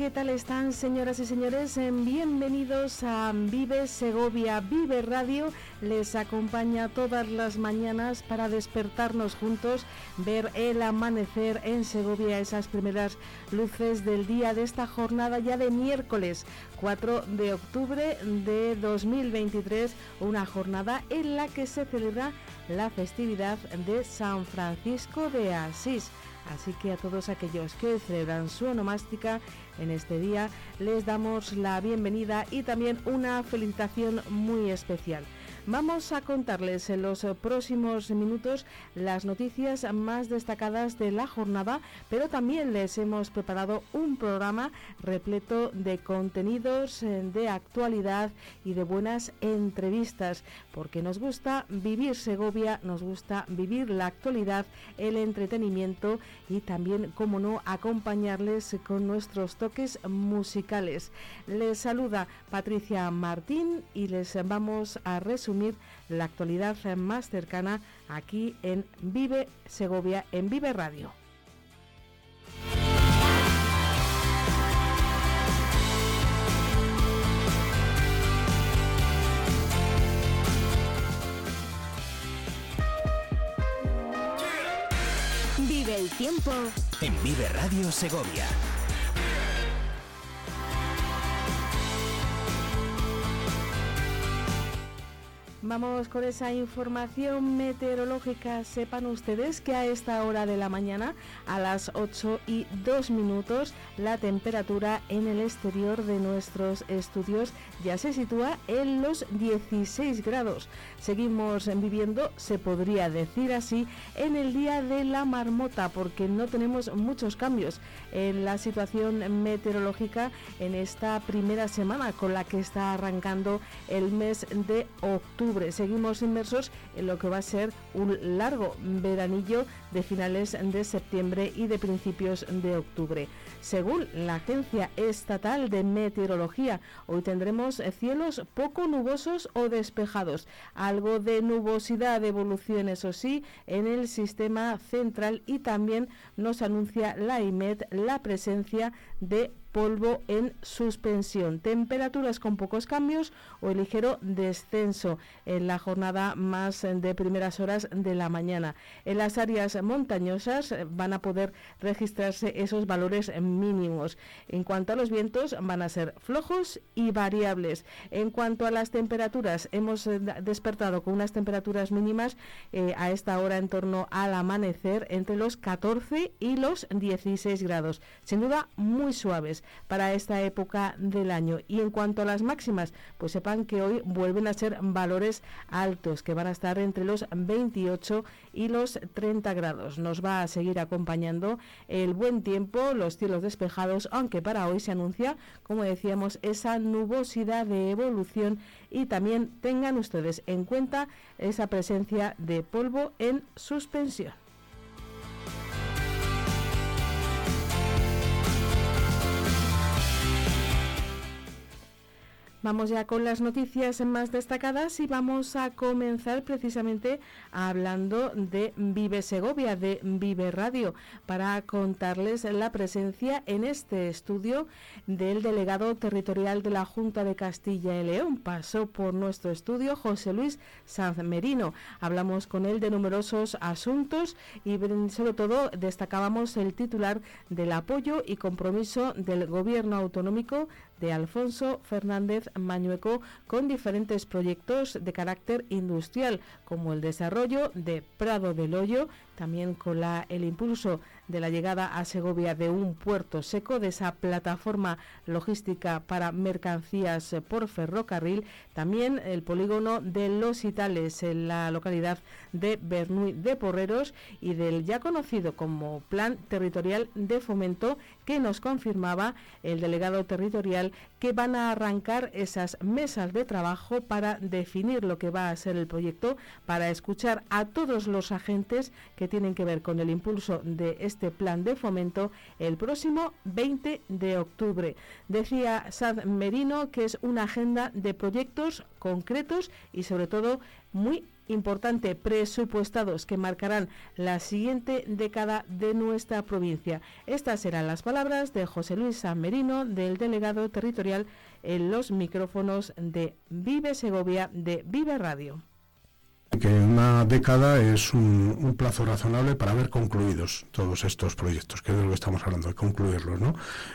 ¿Qué tal están señoras y señores? Bienvenidos a Vive Segovia, Vive Radio. Les acompaña todas las mañanas para despertarnos juntos, ver el amanecer en Segovia, esas primeras luces del día de esta jornada ya de miércoles 4 de octubre de 2023, una jornada en la que se celebra la festividad de San Francisco de Asís. Así que a todos aquellos que celebran su onomástica en este día les damos la bienvenida y también una felicitación muy especial. Vamos a contarles en los próximos minutos las noticias más destacadas de la jornada, pero también les hemos preparado un programa repleto de contenidos eh, de actualidad y de buenas entrevistas, porque nos gusta vivir Segovia, nos gusta vivir la actualidad, el entretenimiento y también, como no, acompañarles con nuestros toques musicales. Les saluda Patricia Martín y les vamos a resumir la actualidad más cercana aquí en Vive Segovia, en Vive Radio. Vive el tiempo en Vive Radio Segovia. Vamos con esa información meteorológica. Sepan ustedes que a esta hora de la mañana, a las 8 y 2 minutos, la temperatura en el exterior de nuestros estudios ya se sitúa en los 16 grados. Seguimos viviendo, se podría decir así, en el día de la marmota, porque no tenemos muchos cambios en la situación meteorológica en esta primera semana con la que está arrancando el mes de octubre. Seguimos inmersos en lo que va a ser un largo veranillo de finales de septiembre y de principios de octubre. Según la Agencia Estatal de Meteorología, hoy tendremos cielos poco nubosos o despejados, algo de nubosidad de evolución, eso sí, en el sistema central y también nos anuncia la IMED la presencia de polvo en suspensión. Temperaturas con pocos cambios o ligero descenso en la jornada más de primeras horas de la mañana. En las áreas montañosas van a poder registrarse esos valores mínimos. En cuanto a los vientos, van a ser flojos y variables. En cuanto a las temperaturas, hemos eh, despertado con unas temperaturas mínimas eh, a esta hora en torno al amanecer entre los 14 y los 16 grados. Sin duda, muy suaves para esta época del año. Y en cuanto a las máximas, pues sepan que hoy vuelven a ser valores altos, que van a estar entre los 28 y los 30 grados. Nos va a seguir acompañando el buen tiempo, los cielos despejados, aunque para hoy se anuncia, como decíamos, esa nubosidad de evolución y también tengan ustedes en cuenta esa presencia de polvo en suspensión. Vamos ya con las noticias más destacadas y vamos a comenzar precisamente hablando de Vive Segovia, de Vive Radio, para contarles la presencia en este estudio del delegado territorial de la Junta de Castilla y León. Pasó por nuestro estudio José Luis Sanz Merino. Hablamos con él de numerosos asuntos y sobre todo destacábamos el titular del apoyo y compromiso del Gobierno autonómico de Alfonso Fernández Mañueco con diferentes proyectos de carácter industrial, como el desarrollo de Prado del Hoyo, también con la, el impulso de la llegada a Segovia de un puerto seco, de esa plataforma logística para mercancías por ferrocarril, también el polígono de Los Itales en la localidad de Bernuy de Porreros y del ya conocido como Plan Territorial de Fomento que nos confirmaba el delegado territorial que van a arrancar esas mesas de trabajo para definir lo que va a ser el proyecto, para escuchar a todos los agentes que tienen que ver con el impulso de este plan de fomento el próximo 20 de octubre. Decía Sad Merino que es una agenda de proyectos concretos y sobre todo muy importante presupuestados que marcarán la siguiente década de nuestra provincia. Estas serán las palabras de José Luis San Merino, del delegado territorial en los micrófonos de Vive Segovia de Vive Radio que una década es un, plazo razonable para ver concluidos todos estos proyectos, que es de lo que estamos hablando, de concluirlos, ¿no?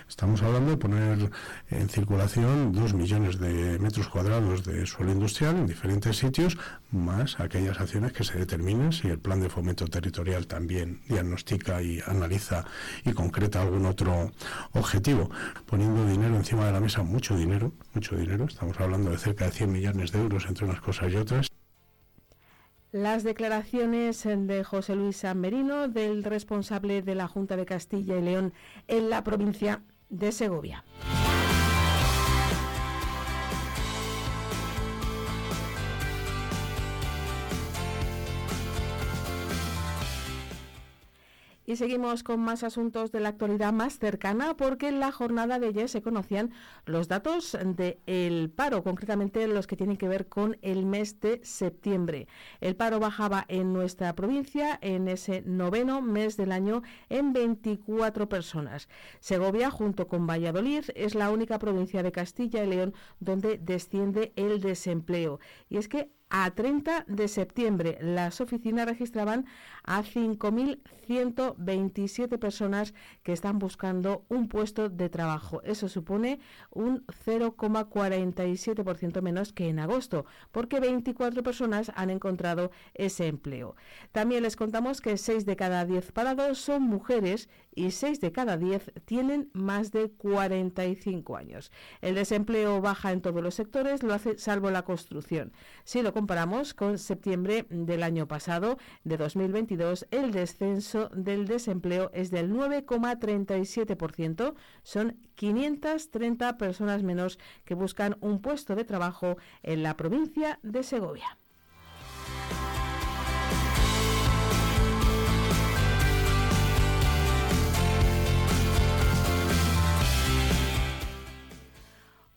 Estamos hablando de poner en circulación dos millones de metros cuadrados de suelo industrial en diferentes sitios, más aquellas acciones que se determinen si el plan de fomento territorial también diagnostica y analiza y concreta algún otro objetivo, poniendo dinero encima de la mesa, mucho dinero, mucho dinero, estamos hablando de cerca de 100 millones de euros entre unas cosas y otras. Las declaraciones de José Luis San Merino, del responsable de la Junta de Castilla y León en la provincia de Segovia. Y seguimos con más asuntos de la actualidad más cercana porque en la jornada de ayer se conocían los datos del paro, concretamente los que tienen que ver con el mes de septiembre. El paro bajaba en nuestra provincia en ese noveno mes del año en 24 personas. Segovia, junto con Valladolid, es la única provincia de Castilla y León donde desciende el desempleo. Y es que a 30 de septiembre las oficinas registraban a 5.127 personas que están buscando un puesto de trabajo. Eso supone un 0,47% menos que en agosto, porque 24 personas han encontrado ese empleo. También les contamos que 6 de cada 10 parados son mujeres y 6 de cada 10 tienen más de 45 años. El desempleo baja en todos los sectores, lo hace salvo la construcción. Si comparamos con septiembre del año pasado, de 2022, el descenso del desempleo es del 9,37%. Son 530 personas menos que buscan un puesto de trabajo en la provincia de Segovia.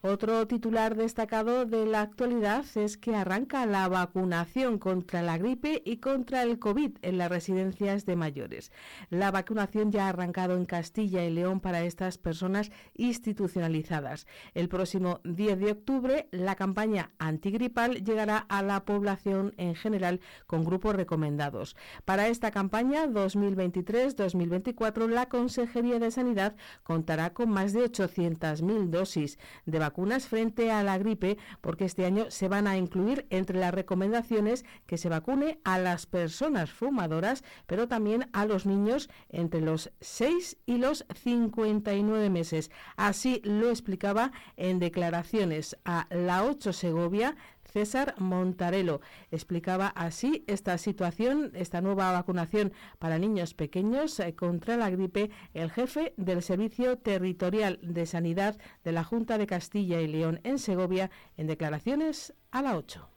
Otro titular destacado de la actualidad es que arranca la vacunación contra la gripe y contra el COVID en las residencias de mayores. La vacunación ya ha arrancado en Castilla y León para estas personas institucionalizadas. El próximo 10 de octubre la campaña antigripal llegará a la población en general con grupos recomendados. Para esta campaña 2023-2024 la Consejería de Sanidad contará con más de 800.000 dosis de vacunación vacunas frente a la gripe, porque este año se van a incluir entre las recomendaciones que se vacune a las personas fumadoras, pero también a los niños entre los 6 y los 59 meses. Así lo explicaba en declaraciones a la 8 Segovia César Montarelo. Explicaba así esta situación, esta nueva vacunación para niños pequeños eh, contra la gripe, el jefe del Servicio Territorial de Sanidad de la Junta de Castilla y León en Segovia, en declaraciones a la 8.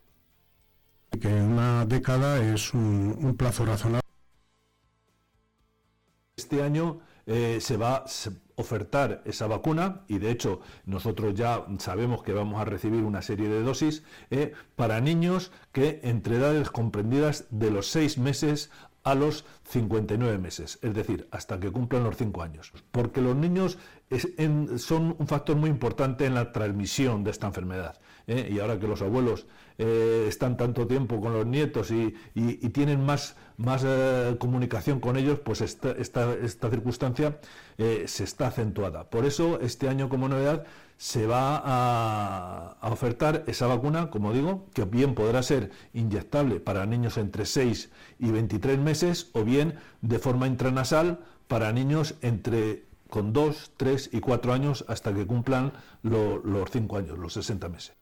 Que una década es un, plazo razonable. Este año eh, se va a ofertar esa vacuna y de hecho nosotros ya sabemos que vamos a recibir una serie de dosis eh, para niños que entre edades comprendidas de los 6 meses a los 59 meses, es decir, hasta que cumplan los 5 años. Porque los niños son un factor muy importante en la transmisión de esta enfermedad. ¿eh? Y ahora que los abuelos eh, están tanto tiempo con los nietos y, tienen más, más eh, comunicación con ellos, pues esta, esta, circunstancia se está acentuada. Por eso, este año como novedad, se va a, a, ofertar esa vacuna, como digo, que bien podrá ser inyectable para niños entre 6 y 23 meses o bien de forma intranasal para niños entre con 2, 3 y 4 años hasta que cumplan los 5 años, los 60 meses.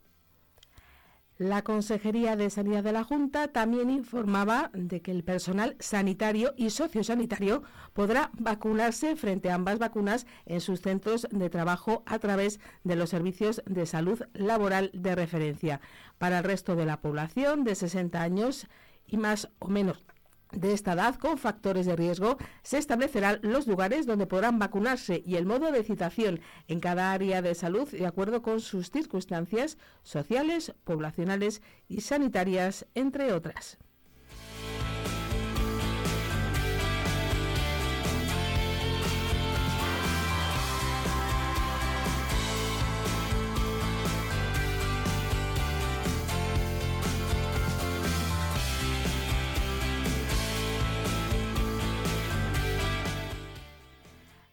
La Consejería de Sanidad de la Junta también informaba de que el personal sanitario y sociosanitario podrá vacunarse frente a ambas vacunas en sus centros de trabajo a través de los servicios de salud laboral de referencia. Para el resto de la población de 60 años y más o menos de esta edad con factores de riesgo, se establecerán los lugares donde podrán vacunarse y el modo de citación en cada área de salud de acuerdo con sus circunstancias sociales, poblacionales y sanitarias, entre otras.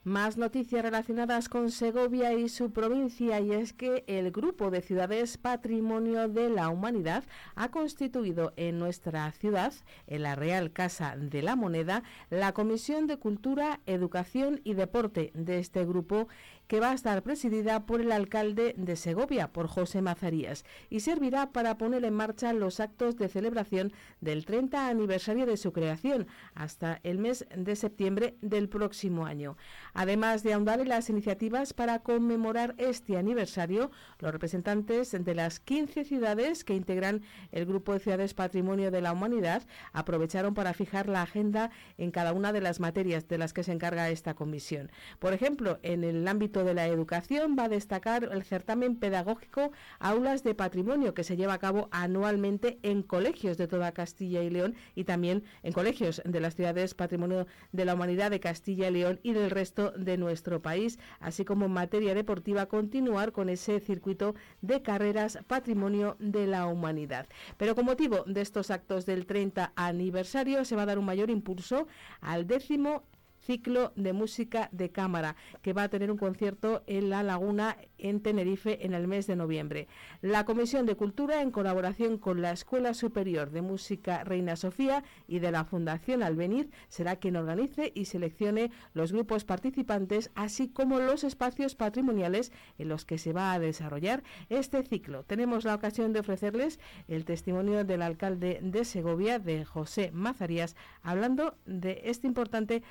Más noticias relacionadas con Segovia y su provincia y es que el grupo de ciudades Patrimonio de la Humanidad ha constituido en nuestra ciudad, en la Real Casa de la Moneda, la Comisión de Cultura, Educación y Deporte de este grupo que va a estar presidida por el alcalde de Segovia, por José Mazarías, y servirá para poner en marcha los actos de celebración del 30 aniversario de su creación hasta el mes de septiembre del próximo año. Además de ahondar en las iniciativas para conmemorar este aniversario, los representantes de las 15 ciudades que integran el Grupo de Ciudades Patrimonio de la Humanidad aprovecharon para fijar la agenda en cada una de las materias de las que se encarga esta comisión. Por ejemplo, en el ámbito de la educación va a destacar el certamen pedagógico Aulas de Patrimonio que se lleva a cabo anualmente en colegios de toda Castilla y León y también en colegios de las ciudades Patrimonio de la Humanidad de Castilla y León y del resto de nuestro país, así como en materia deportiva continuar con ese circuito de carreras Patrimonio de la Humanidad. Pero con motivo de estos actos del 30 aniversario se va a dar un mayor impulso al décimo ciclo de música de cámara, que va a tener un concierto en La Laguna, en Tenerife, en el mes de noviembre. La Comisión de Cultura, en colaboración con la Escuela Superior de Música Reina Sofía y de la Fundación Albeniz, será quien organice y seleccione los grupos participantes, así como los espacios patrimoniales en los que se va a desarrollar este ciclo. Tenemos la ocasión de ofrecerles el testimonio del alcalde de Segovia, de José Mazarías, hablando de este importante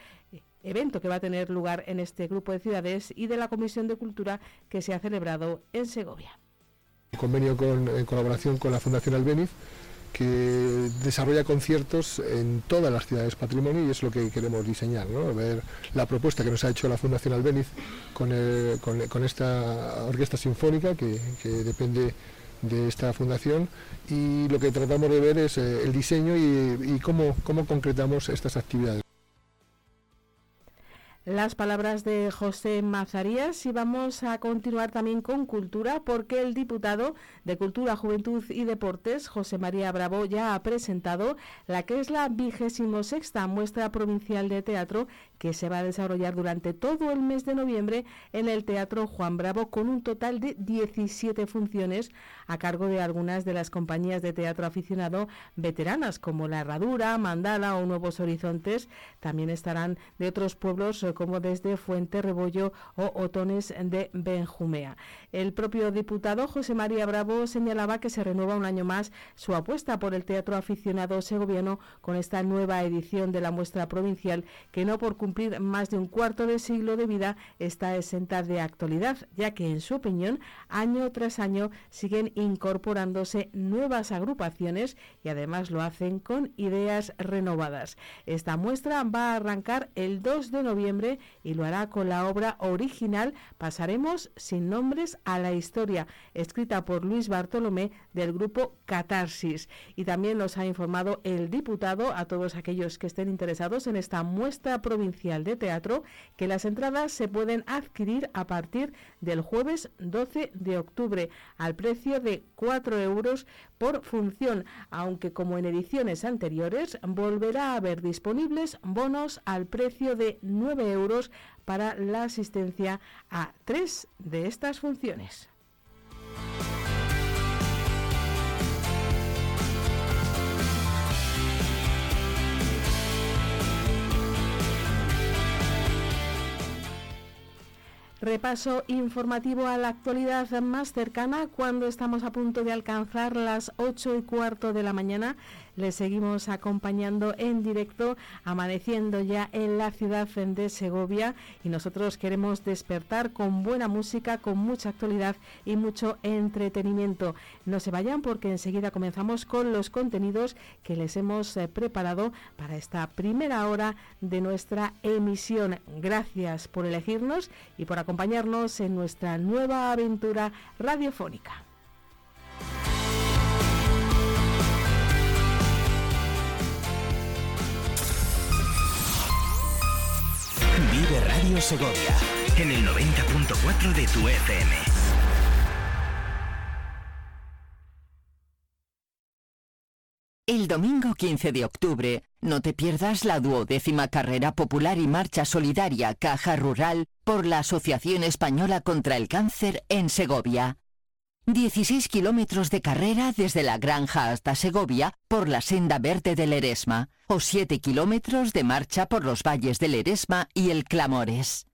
evento que va a tener lugar en este grupo de ciudades y de la Comisión de Cultura que se ha celebrado en Segovia. convenio con, en colaboración con la Fundación Albeniz que desarrolla conciertos en todas las ciudades patrimonio y es lo que queremos diseñar, ver la propuesta que nos ha hecho la Fundación Albeniz con, con, esta orquesta sinfónica que, depende de esta fundación y lo que tratamos de ver es eh, el diseño y, cómo, cómo concretamos estas actividades. Las palabras de José Mazarías y vamos a continuar también con cultura porque el diputado de Cultura, Juventud y Deportes, José María Bravo, ya ha presentado la que es la vigésimo sexta muestra provincial de teatro que se va a desarrollar durante todo el mes de noviembre en el Teatro Juan Bravo con un total de 17 funciones a cargo de algunas de las compañías de teatro aficionado veteranas como La Herradura, Mandala o Nuevos Horizontes. También estarán de otros pueblos como desde Fuente Rebollo o Otones de Benjumea. El propio diputado José María Bravo señalaba que se renueva un año más su apuesta por el teatro aficionado segoviano con esta nueva edición de la muestra provincial que no por cumplir más de un cuarto de siglo de vida está exenta de actualidad, ya que en su opinión año tras año siguen incorporándose nuevas agrupaciones y además lo hacen con ideas renovadas. Esta muestra va a arrancar el 2 de noviembre y lo hará con la obra original Pasaremos sin nombres a la historia, escrita por Luis Bartolomé del grupo Catarsis. Y también nos ha informado el diputado a todos aquellos que estén interesados en esta muestra provincial de teatro que las entradas se pueden adquirir a partir del jueves 12 de octubre al precio de 4 euros por función, aunque como en ediciones anteriores volverá a haber disponibles bonos al precio de 9 euros para la asistencia a tres de estas funciones. Repaso informativo a la actualidad más cercana cuando estamos a punto de alcanzar las 8 y cuarto de la mañana. Les seguimos acompañando en directo, amaneciendo ya en la ciudad de Segovia y nosotros queremos despertar con buena música, con mucha actualidad y mucho entretenimiento. No se vayan porque enseguida comenzamos con los contenidos que les hemos eh, preparado para esta primera hora de nuestra emisión. Gracias por elegirnos y por acompañarnos en nuestra nueva aventura radiofónica. Segovia en el 90.4 de tu FM. El domingo 15 de octubre, no te pierdas la duodécima carrera popular y marcha solidaria Caja Rural por la Asociación Española contra el Cáncer en Segovia. 16 kilómetros de carrera desde la granja hasta Segovia por la senda verde del Eresma o 7 kilómetros de marcha por los valles del Eresma y el Clamores.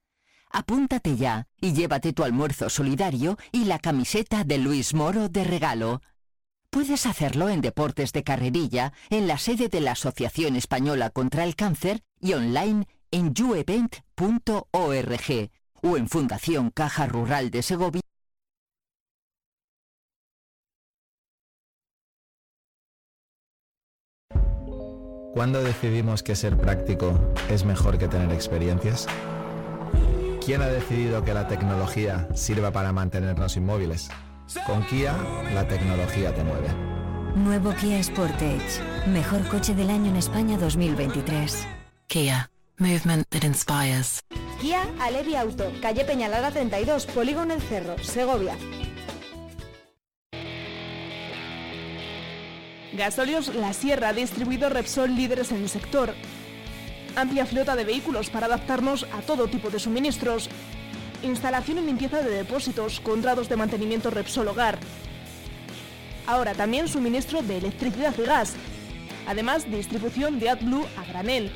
Apúntate ya y llévate tu almuerzo solidario y la camiseta de Luis Moro de regalo. Puedes hacerlo en Deportes de Carrerilla, en la sede de la Asociación Española contra el Cáncer y online en youevent.org o en Fundación Caja Rural de Segovia ¿Cuándo decidimos que ser práctico es mejor que tener experiencias? ¿Quién ha decidido que la tecnología sirva para mantenernos inmóviles? Con Kia, la tecnología te mueve. Nuevo Kia Sportage. Mejor coche del año en España 2023. Kia. Movement that inspires. Kia Alevi Auto. Calle Peñalada 32. Polígono El Cerro. Segovia. Gasolios La Sierra, distribuidor Repsol líderes en el sector. Amplia flota de vehículos para adaptarnos a todo tipo de suministros. Instalación y limpieza de depósitos, contratos de mantenimiento Repsol Hogar. Ahora también suministro de electricidad y gas. Además, distribución de AdBlue a granel.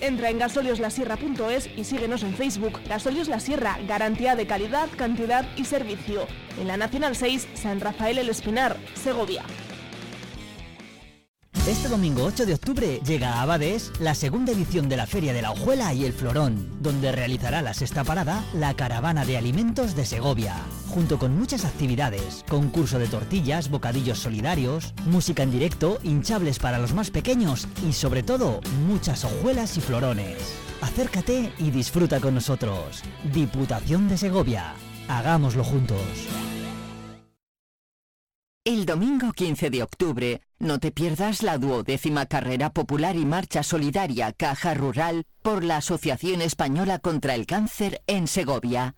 Entra en gasolioslasierra.es y síguenos en Facebook. Gasolios La Sierra, garantía de calidad, cantidad y servicio. En la Nacional 6, San Rafael El Espinar, Segovia. Este domingo 8 de octubre llega a Abades la segunda edición de la Feria de la Hojuela y el Florón, donde realizará la sexta parada la Caravana de Alimentos de Segovia, junto con muchas actividades, concurso de tortillas, bocadillos solidarios, música en directo, hinchables para los más pequeños y sobre todo muchas hojuelas y florones. Acércate y disfruta con nosotros. Diputación de Segovia. Hagámoslo juntos. El domingo 15 de octubre, no te pierdas la duodécima carrera popular y marcha solidaria Caja Rural por la Asociación Española contra el Cáncer en Segovia.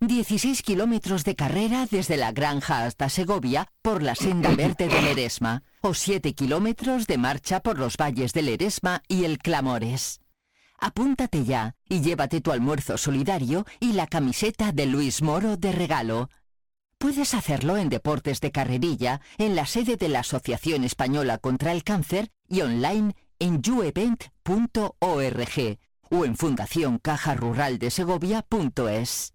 16 kilómetros de carrera desde la granja hasta Segovia por la senda verde del Eresma o 7 kilómetros de marcha por los valles del Eresma y el Clamores. Apúntate ya y llévate tu almuerzo solidario y la camiseta de Luis Moro de regalo. Puedes hacerlo en Deportes de Carrerilla, en la sede de la Asociación Española contra el Cáncer y online en youevent.org o en Fundación Caja Rural de Segovia.es.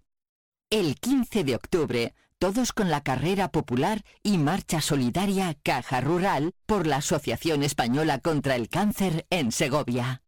El 15 de octubre, todos con la carrera popular y marcha solidaria Caja Rural por la Asociación Española contra el Cáncer en Segovia.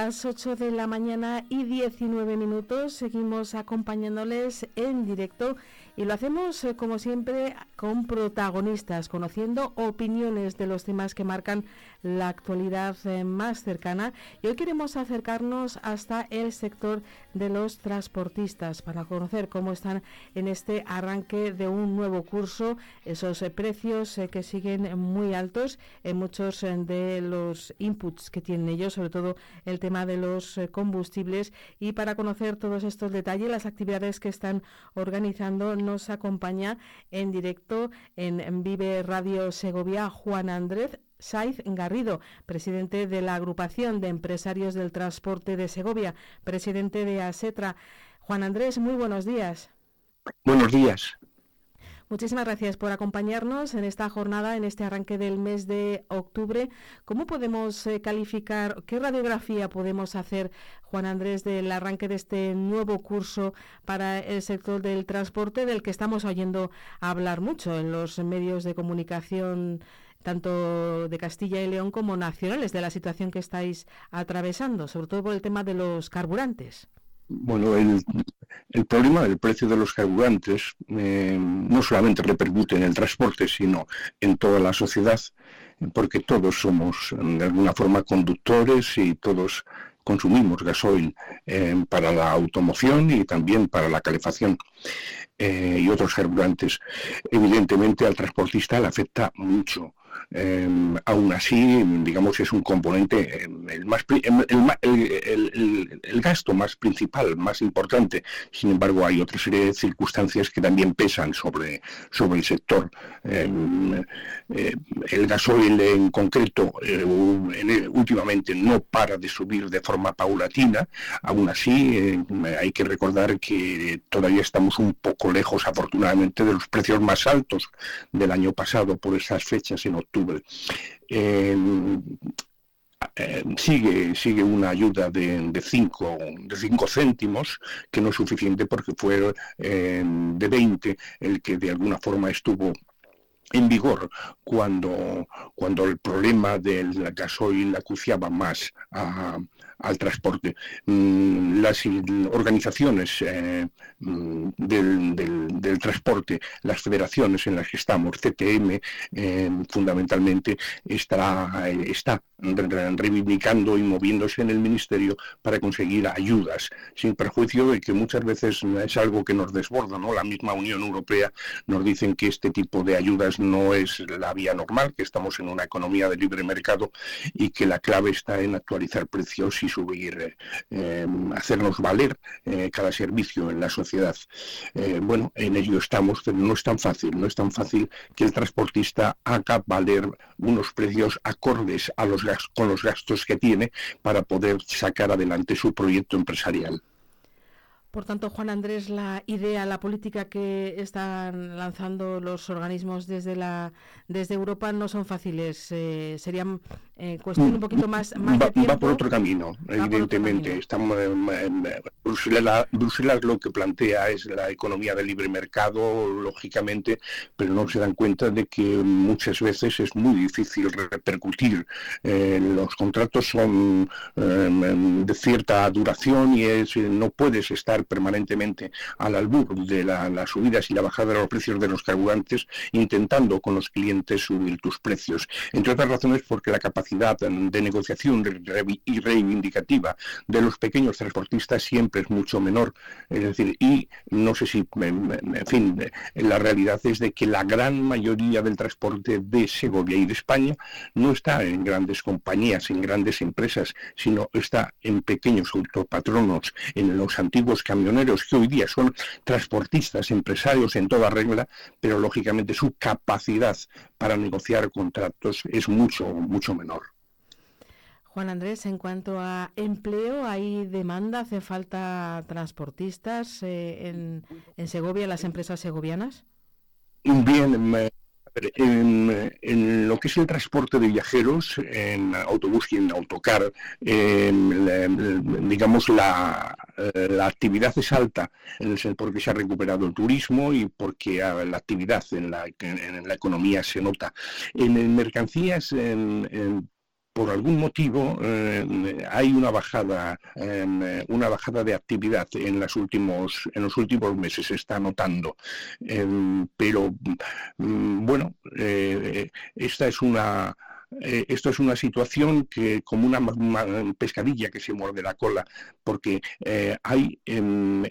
Las 8 de la mañana y 19 minutos. Seguimos acompañándoles en directo Y lo hacemos, eh, como siempre, con protagonistas, conociendo opiniones de los temas que marcan la actualidad eh, más cercana. Y hoy queremos acercarnos hasta el sector de los transportistas para conocer cómo están en este arranque de un nuevo curso, esos eh, precios que siguen muy altos en muchos de los inputs que tienen ellos, sobre todo el tema de los combustibles. Y para conocer todos estos detalles, las actividades que están organizando, nos acompaña en directo en Vive Radio Segovia Juan Andrés Saiz Garrido, presidente de la Agrupación de Empresarios del Transporte de Segovia, presidente de ASETRA. Juan Andrés, muy buenos días. Buenos días. Muchísimas gracias por acompañarnos en esta jornada, en este arranque del mes de octubre. ¿Cómo podemos eh, calificar, qué radiografía podemos hacer, Juan Andrés, del arranque de este nuevo curso para el sector del transporte, del que estamos oyendo hablar mucho en los medios de comunicación? tanto de Castilla y León como nacionales, de la situación que estáis atravesando, sobre todo por el tema de los carburantes. Bueno, el, problema del precio de los carburantes eh, no solamente repercute en el transporte, sino en toda la sociedad, porque todos somos de alguna forma conductores y todos consumimos gasoil eh, para la automoción y también para la calefacción eh, y otros carburantes. Evidentemente al transportista le afecta mucho Em, aún así, digamos, es un componente, em, el, más, em, el, gasto más principal, más importante. Sin embargo, hay otra serie de circunstancias que también pesan sobre, sobre el sector. Eh, el gasoil en concreto eh, últimamente no para de subir de forma paulatina. Aún así, hay que recordar que todavía estamos un poco lejos, afortunadamente, de los precios más altos del año pasado por esas fechas en octubre Em, em, sigue, sigue una ayuda de 5 de cinco céntimos, que no es suficiente porque fue em, de 20 el que de alguna forma estuvo en vigor cuando, cuando el problema del gasoil acuciaba más al transporte. Mm, las organizaciones eh, mm, del, transporte, las federaciones en las que estamos, CTM eh, fundamentalmente, está, está reivindicando y moviéndose en el Ministerio para conseguir ayudas, sin perjuicio de que muchas veces es algo que nos desborda, ¿no? La misma Unión Europea nos dicen que este tipo de ayudas no es la vía normal, que estamos en una economía de libre mercado y que la clave está en actualizar precios y subir, eh, hacernos valer eh, cada servicio en la sociedad. Eh, bueno, en ello estamos, pero no es tan fácil, no es tan fácil que el transportista haga valer unos precios acordes a los con los gastos que tiene para poder sacar adelante su proyecto empresarial. Por tanto, Juan Andrés, la idea, la política que están lanzando los organismos desde la desde Europa no son fáciles. Eh, serían eh, cuestión un poquito más, va, por otro camino, evidentemente. Estamos Bruselas, Bruselas, lo que plantea es la economía de libre mercado, lógicamente, pero no se dan cuenta de que muchas veces es muy difícil repercutir. Eh, los contratos son de cierta duración y es, no puedes estar permanentemente al albur de las subidas y la bajada de los precios de los carburantes, intentando con los clientes subir tus precios. Entre otras razones porque la capacidad de negociación y reivindicativa de los pequeños transportistas siempre es mucho menor. Es decir, y no sé si, en fin, la realidad es de que la gran mayoría del transporte de Segovia y de España no está en grandes compañías, en grandes empresas, sino está en pequeños autopatronos, en los antiguos camioneros que hoy día son transportistas, empresarios en toda regla, pero lógicamente su capacidad para negociar contratos es mucho, mucho menor. Juan Andrés, en cuanto a empleo, ¿hay demanda? ¿Hace falta transportistas eh, en, en Segovia, las empresas segovianas? Bien, en, lo que es el transporte de viajeros, en autobús y en autocar, digamos, la, la, actividad es alta porque se ha recuperado el turismo y porque ah, la actividad en la, en la economía se nota. En mercancías, por algún motivo eh, hay una bajada, em, una bajada de actividad en, las últimos, en los últimos meses, se está notando. Em, pero mm, bueno, esta es una eh, esto es una situación que como una, pescadilla que se muerde la cola, porque eh, hay en,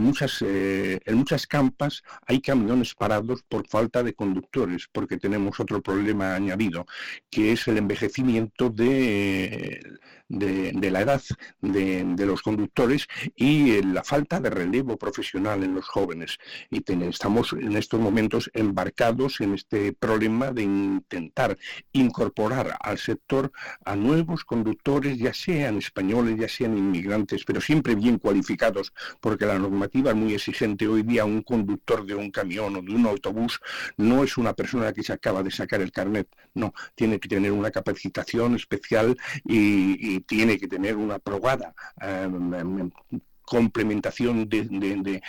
muchas, eh, en muchas campas hay camiones parados por falta de conductores, porque tenemos otro problema añadido, que es el envejecimiento de de, la edad de, los conductores y eh, la falta de relevo profesional en los jóvenes. Y estamos en estos momentos embarcados en este problema de intentar incorporar al sector a nuevos conductores, ya sean españoles, ya sean inmigrantes, pero siempre bien cualificados, porque la normativa es muy exigente. Hoy día un conductor de un camión o de un autobús no es una persona que se acaba de sacar el carnet, no, tiene que tener una capacitación especial y tiene que tener una probada em, complementación de,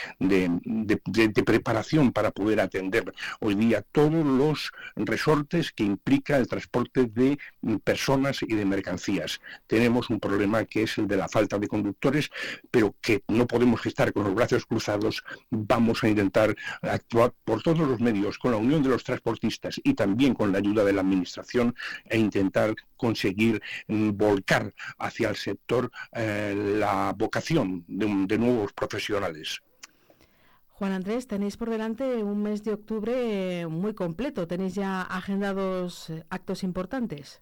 preparación para poder atender hoy día todos los resortes que implica el transporte de personas y de mercancías. Tenemos un problema que es el de la falta de conductores, pero que no podemos estar con los brazos cruzados. Vamos a intentar actuar por todos los medios, con la unión de los transportistas y también con la ayuda de la Administración, e intentar conseguir mm, volcar hacia el sector eh, la vocación de de nuevos profesionales. Juan Andrés, tenéis por delante un mes de octubre muy completo. ¿Tenéis ya agendados eh, actos importantes?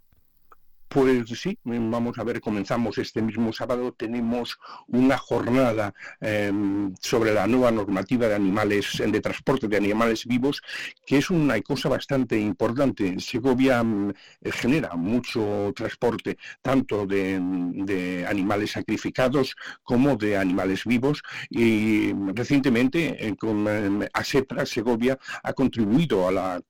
Pues sí, vamos a ver, comenzamos este mismo sábado, tenemos una jornada em, sobre la nueva normativa de animales, de transporte de animales vivos, que es una cosa bastante importante. Segovia mm, genera mucho transporte, tanto de, animales sacrificados como de animales vivos, y recientemente eh, con eh, ASETRA, Segovia, ha contribuido a la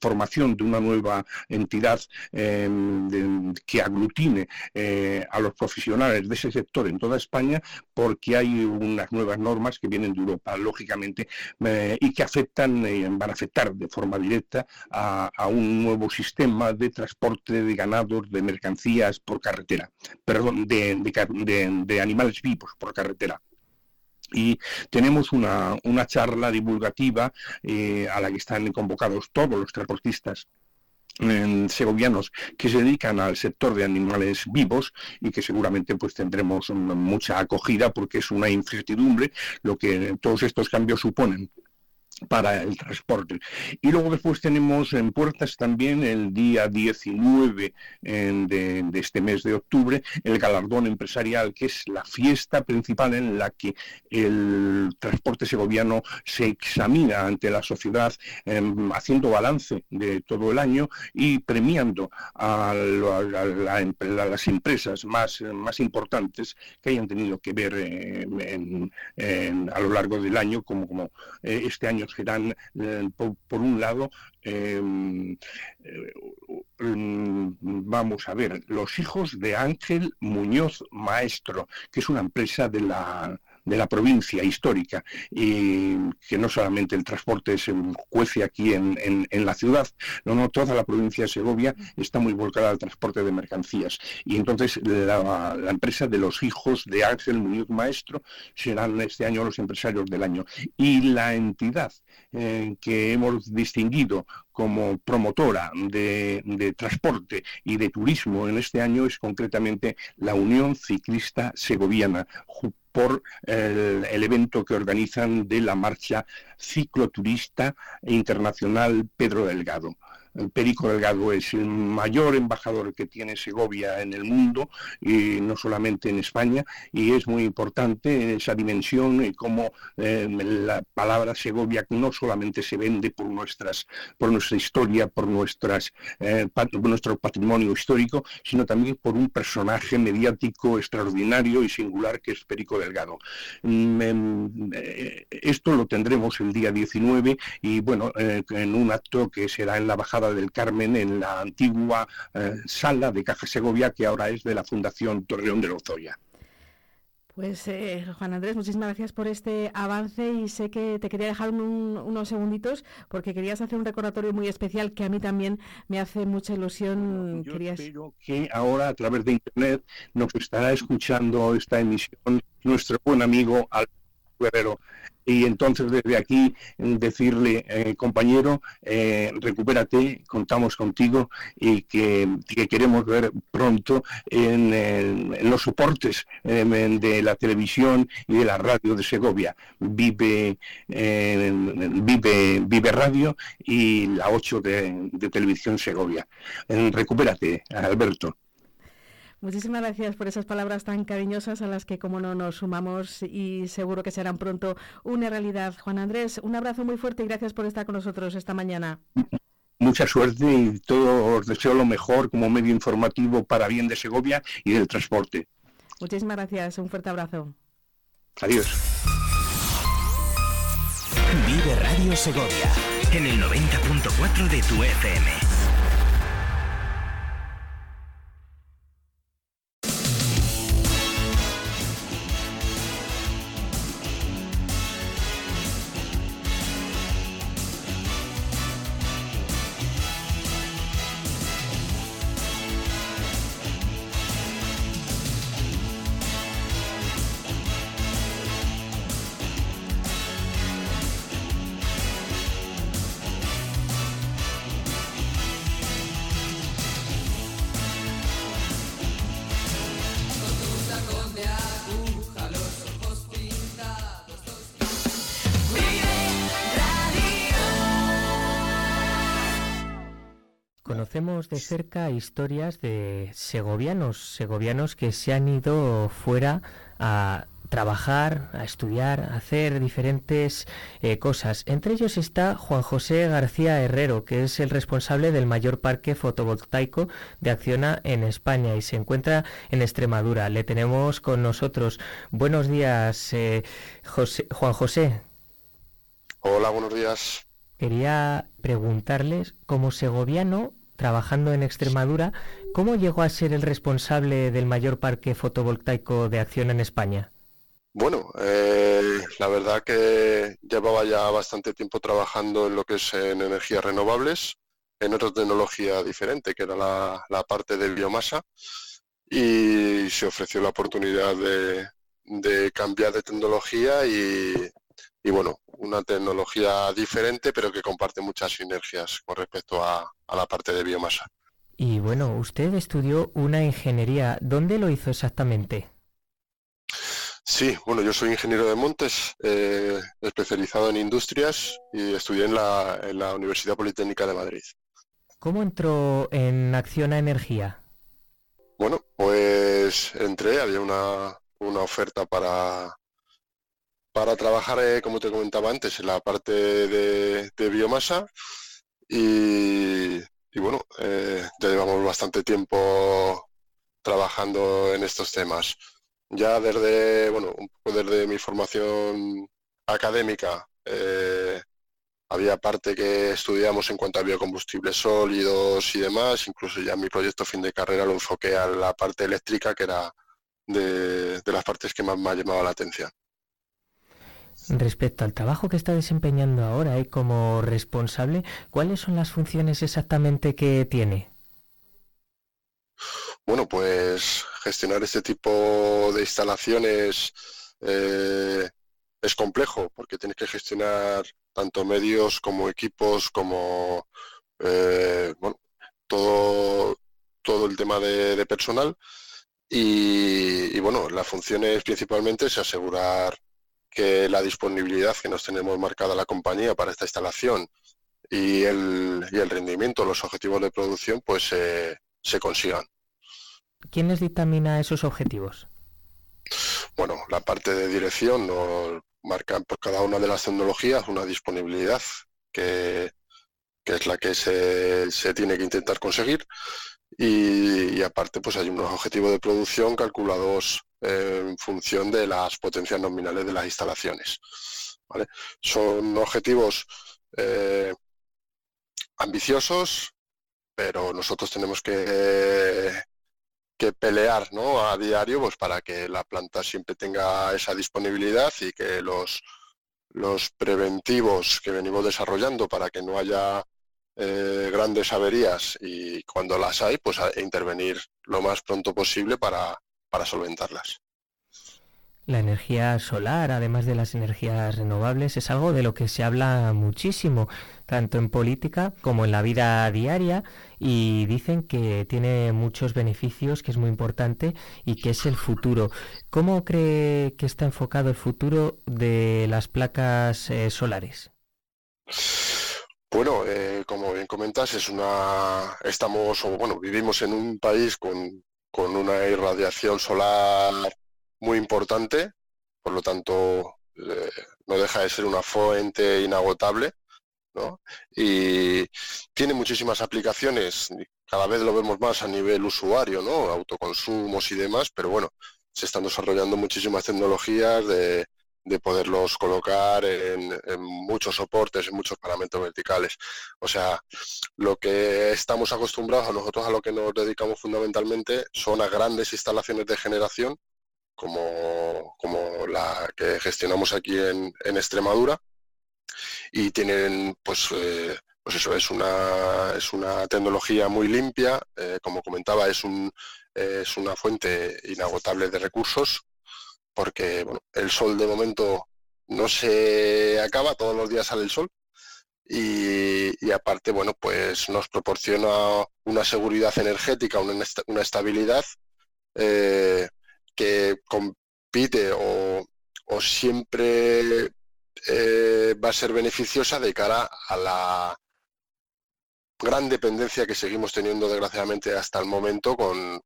formación de una nueva entidad em, de, que aglutine eh, a los profesionales de ese sector en toda España, porque hay unas nuevas normas que vienen de Europa, lógicamente, eh, y que afectan, eh, van a afectar de forma directa a, un nuevo sistema de transporte de ganados, de mercancías por carretera, perdón, de, animales vivos por carretera. Y tenemos una, charla divulgativa a la que están convocados todos los transportistas segovianos que se dedican al sector de animales vivos y que seguramente pues tendremos mucha acogida porque es una incertidumbre lo que todos estos cambios suponen para el transporte. Y luego después tenemos en puertas también el día 19 de, este mes de octubre el galardón empresarial, que es la fiesta principal en la que el transporte segoviano se examina ante la sociedad, em, haciendo balance de todo el año y premiando a, las empresas más, más importantes que hayan tenido que ver em, a lo largo del año, como, como eh, este año serán, eh, por, un lado, eh, mm, vamos a ver, los hijos de Ángel Muñoz Maestro, que es una empresa de la de la provincia histórica y que no solamente el transporte se cuece aquí en, en, la ciudad, no, no, toda la provincia de Segovia está muy volcada al transporte de mercancías. Y entonces la, empresa de los hijos de Ángel Muñoz Maestro serán este año los empresarios del año. Y la entidad eh, que hemos distinguido como promotora de, transporte y de turismo en este año es concretamente la Unión Ciclista Segoviana, por el, evento que organizan de la marcha cicloturista internacional Pedro Delgado. Perico Delgado es el mayor embajador que tiene Segovia en el mundo, y no solamente en España, y es muy importante esa dimensión y cómo eh, la palabra Segovia no solamente se vende por, nuestras, por nuestra historia, por nuestras, eh, nuestro patrimonio histórico, sino también por un personaje mediático extraordinario y singular que es Perico Delgado. Mm, em, eh, esto lo tendremos el día 19 y bueno, en un acto que será en la bajada del Carmen en la antigua eh, sala de Caja Segovia que ahora es de la Fundación Torreón de Lozoya. Pues eh, Juan Andrés, muchísimas gracias por este avance y sé que te quería dejar unos segunditos porque querías hacer un recordatorio muy especial que a mí también me hace mucha ilusión. Yo espero que ahora a través de Internet nos estará escuchando esta emisión nuestro buen amigo Alberto Guerrero y entonces desde aquí decirle, eh, compañero, eh, recupérate, contamos contigo y que, queremos ver pronto en, los soportes em, de la televisión y de la radio de Segovia. Vive, vive, vive Radio y la 8 de, de Televisión Segovia. recupérate, Alberto. Muchísimas gracias por esas palabras tan cariñosas a las que, como no, nos sumamos y seguro que serán pronto una realidad. Juan Andrés, un abrazo muy fuerte y gracias por estar con nosotros esta mañana. Mucha suerte y todo os deseo lo mejor como medio informativo para bien de Segovia y del transporte. Muchísimas gracias, un fuerte abrazo. Adiós. Vive Radio Segovia en el 90.4 de tu FM. De cerca historias de segovianos, segovianos que se han ido fuera a trabajar, a estudiar, a hacer diferentes eh, cosas. Entre ellos está Juan José García Herrero, que es el responsable del mayor parque fotovoltaico de Acciona en España y se encuentra en Extremadura. Le tenemos con nosotros. Buenos días, eh, Juan José. Hola, buenos días. Quería preguntarles, como segoviano, trabajando en Extremadura, ¿cómo llegó a ser el responsable del mayor parque fotovoltaico de acción en España? Bueno, eh, la verdad que llevaba ya bastante tiempo trabajando en lo que es en energías renovables, en otra tecnología diferente, que era la, parte de biomasa, y se ofreció la oportunidad de, cambiar de tecnología y, y bueno, una tecnología diferente, pero que comparte muchas sinergias con respecto a, la parte de biomasa. Y bueno, usted estudió una ingeniería. ¿Dónde lo hizo exactamente? Sí, bueno, yo soy ingeniero de montes, eh, especializado en industrias y estudié en la, en la Universidad Politécnica de Madrid. ¿Cómo entró en Acción a Energía? Bueno, pues entré, había una, una oferta para, para trabajar, eh, como te comentaba antes, en la parte de, biomasa y, bueno, eh, ya llevamos bastante tiempo trabajando en estos temas. Ya desde, bueno, un poco desde mi formación académica, eh, había parte que estudiamos en cuanto a biocombustibles sólidos y demás, incluso ya mi proyecto fin de carrera lo enfoqué a la parte eléctrica, que era de, de las partes que más me ha llamado la atención. Respecto al trabajo que está desempeñando ahora y ¿eh? como responsable, ¿cuáles son las funciones exactamente que tiene? Bueno, pues gestionar este tipo de instalaciones eh, es complejo porque tienes que gestionar tanto medios como equipos como eh, todo, todo el tema de, personal y, y, bueno, las funciones principalmente es asegurar que la disponibilidad que nos tenemos marcada la compañía para esta instalación y el, y el rendimiento, los objetivos de producción, pues se consigan. ¿Quién les dictamina esos objetivos? Bueno, la parte de dirección nos marca por cada una de las tecnologías una disponibilidad que, es la que se, se, tiene que intentar conseguir y, y, aparte pues hay unos objetivos de producción calculados en función de las potencias nominales de las instalaciones. Son objetivos eh, ambiciosos, pero nosotros tenemos que pelear ¿no? a diario pues para que la planta siempre tenga esa disponibilidad y que los, preventivos que venimos desarrollando para que no haya eh, grandes averías y cuando las hay, pues intervenir lo más pronto posible para, para solventarlas. La energía solar, además de las energías renovables, es algo de lo que se habla muchísimo, tanto en política como en la vida diaria, y dicen que tiene muchos beneficios, que es muy importante y que es el futuro. ¿Cómo cree que está enfocado el futuro de las placas eh, solares? Bueno, eh, como bien comentas, es una, estamos, o bueno, vivimos en un país con, con una irradiación solar muy importante, por lo tanto eh, no deja de ser una fuente inagotable, ¿no? Y tiene muchísimas aplicaciones, cada vez lo vemos más a nivel usuario, ¿no? Autoconsumos y demás, pero bueno, se están desarrollando muchísimas tecnologías de, de poderlos colocar en, muchos soportes, en muchos parámetros verticales. O sea, lo que estamos acostumbrados a nosotros a lo que nos dedicamos fundamentalmente son a grandes instalaciones de generación como, como la que gestionamos aquí en, en Extremadura y tienen pues eh, pues eso es una es una tecnología muy limpia eh, como comentaba es un es una fuente inagotable de recursos porque bueno, el sol de momento no se acaba todos los días sale el sol. Y, aparte bueno pues nos proporciona una seguridad energética una, estabilidad eh, que compite o, o siempre eh, va a ser beneficiosa de cara a la gran dependencia que seguimos teniendo desgraciadamente hasta el momento con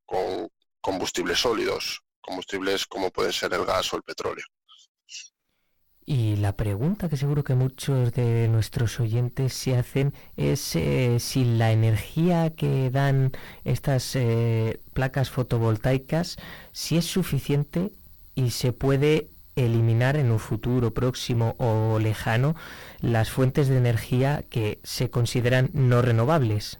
combustibles sólidos, combustibles como pueden ser el gas o el petróleo. Y la pregunta que seguro que muchos de nuestros oyentes se hacen es eh, si la energía que dan estas eh, placas fotovoltaicas, si es suficiente y se puede eliminar en un futuro próximo o lejano las fuentes de energía que se consideran no renovables.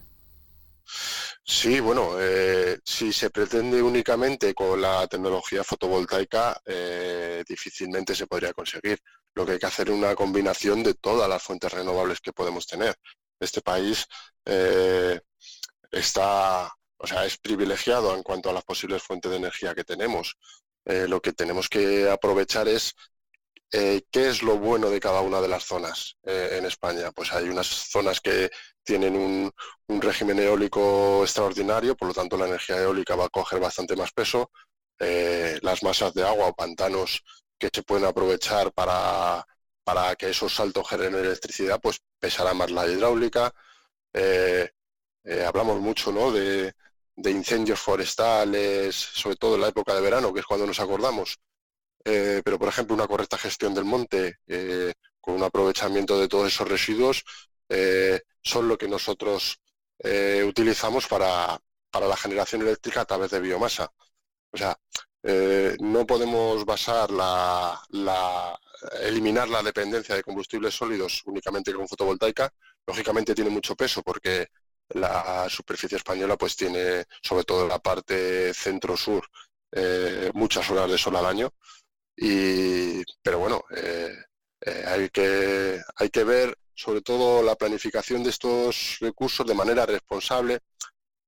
Sí, bueno, eh, si se pretende únicamente con la tecnología fotovoltaica, eh, difícilmente se podría conseguir. Lo que hay que hacer es una combinación de todas las fuentes renovables que podemos tener. Este país eh, está, o sea, es privilegiado en cuanto a las posibles fuentes de energía que tenemos. Eh, lo que tenemos que aprovechar es eh, ¿qué es lo bueno de cada una de las zonas eh, en España? Pues hay unas zonas que tienen un, régimen eólico extraordinario, por lo tanto la energía eólica va a coger bastante más peso. Eh, las masas de agua o pantanos que se pueden aprovechar para, para que esos saltos generen electricidad, pues pesará más la hidráulica. Hablamos mucho ¿no? de incendios forestales, sobre todo en la época de verano, que es cuando nos acordamos eh, pero por ejemplo una correcta gestión del monte eh, con un aprovechamiento de todos esos residuos eh, son lo que nosotros utilizamos para, para, la generación eléctrica a través de biomasa. O sea, no podemos basar la, eliminar la dependencia de combustibles sólidos únicamente con fotovoltaica. Lógicamente tiene mucho peso porque la superficie española pues tiene, sobre todo en la parte centro-sur, muchas horas de sol al año y, pero bueno, eh, eh, hay, que, hay que ver sobre todo la planificación de estos recursos de manera responsable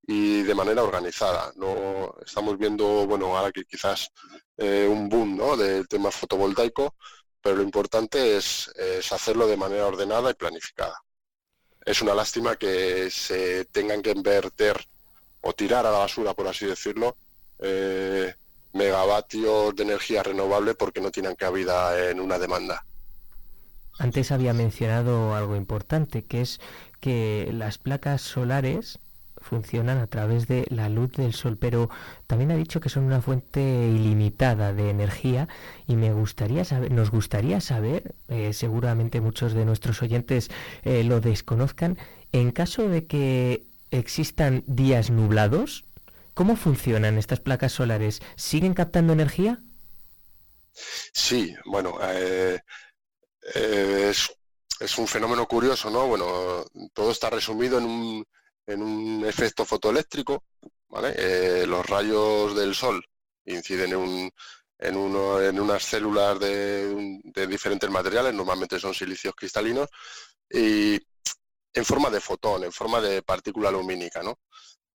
y de manera organizada. No estamos viendo, bueno, ahora que quizás eh, un boom ¿no? del tema fotovoltaico, pero lo importante es, es, hacerlo de manera ordenada y planificada. Es una lástima que se tengan que invertir o tirar a la basura, por así decirlo, eh, megavatios de energía renovable porque no tienen cabida en una demanda. Antes había mencionado algo importante, que es que las placas solares funcionan a través de la luz del sol, pero también ha dicho que son una fuente ilimitada de energía y me gustaría saber, nos gustaría saber, eh, seguramente muchos de nuestros oyentes eh, lo desconozcan, en caso de que existan días nublados, ¿Cómo funcionan estas placas solares? ¿Siguen captando energía? Sí, bueno, eh, eh, es, un fenómeno curioso, ¿no? Bueno, todo está resumido en un, en un efecto fotoeléctrico, ¿vale? los rayos del sol inciden en, un, en, uno, en unas células de, de diferentes materiales, normalmente son silicios cristalinos, y en forma de fotón, en forma de partícula lumínica, ¿no?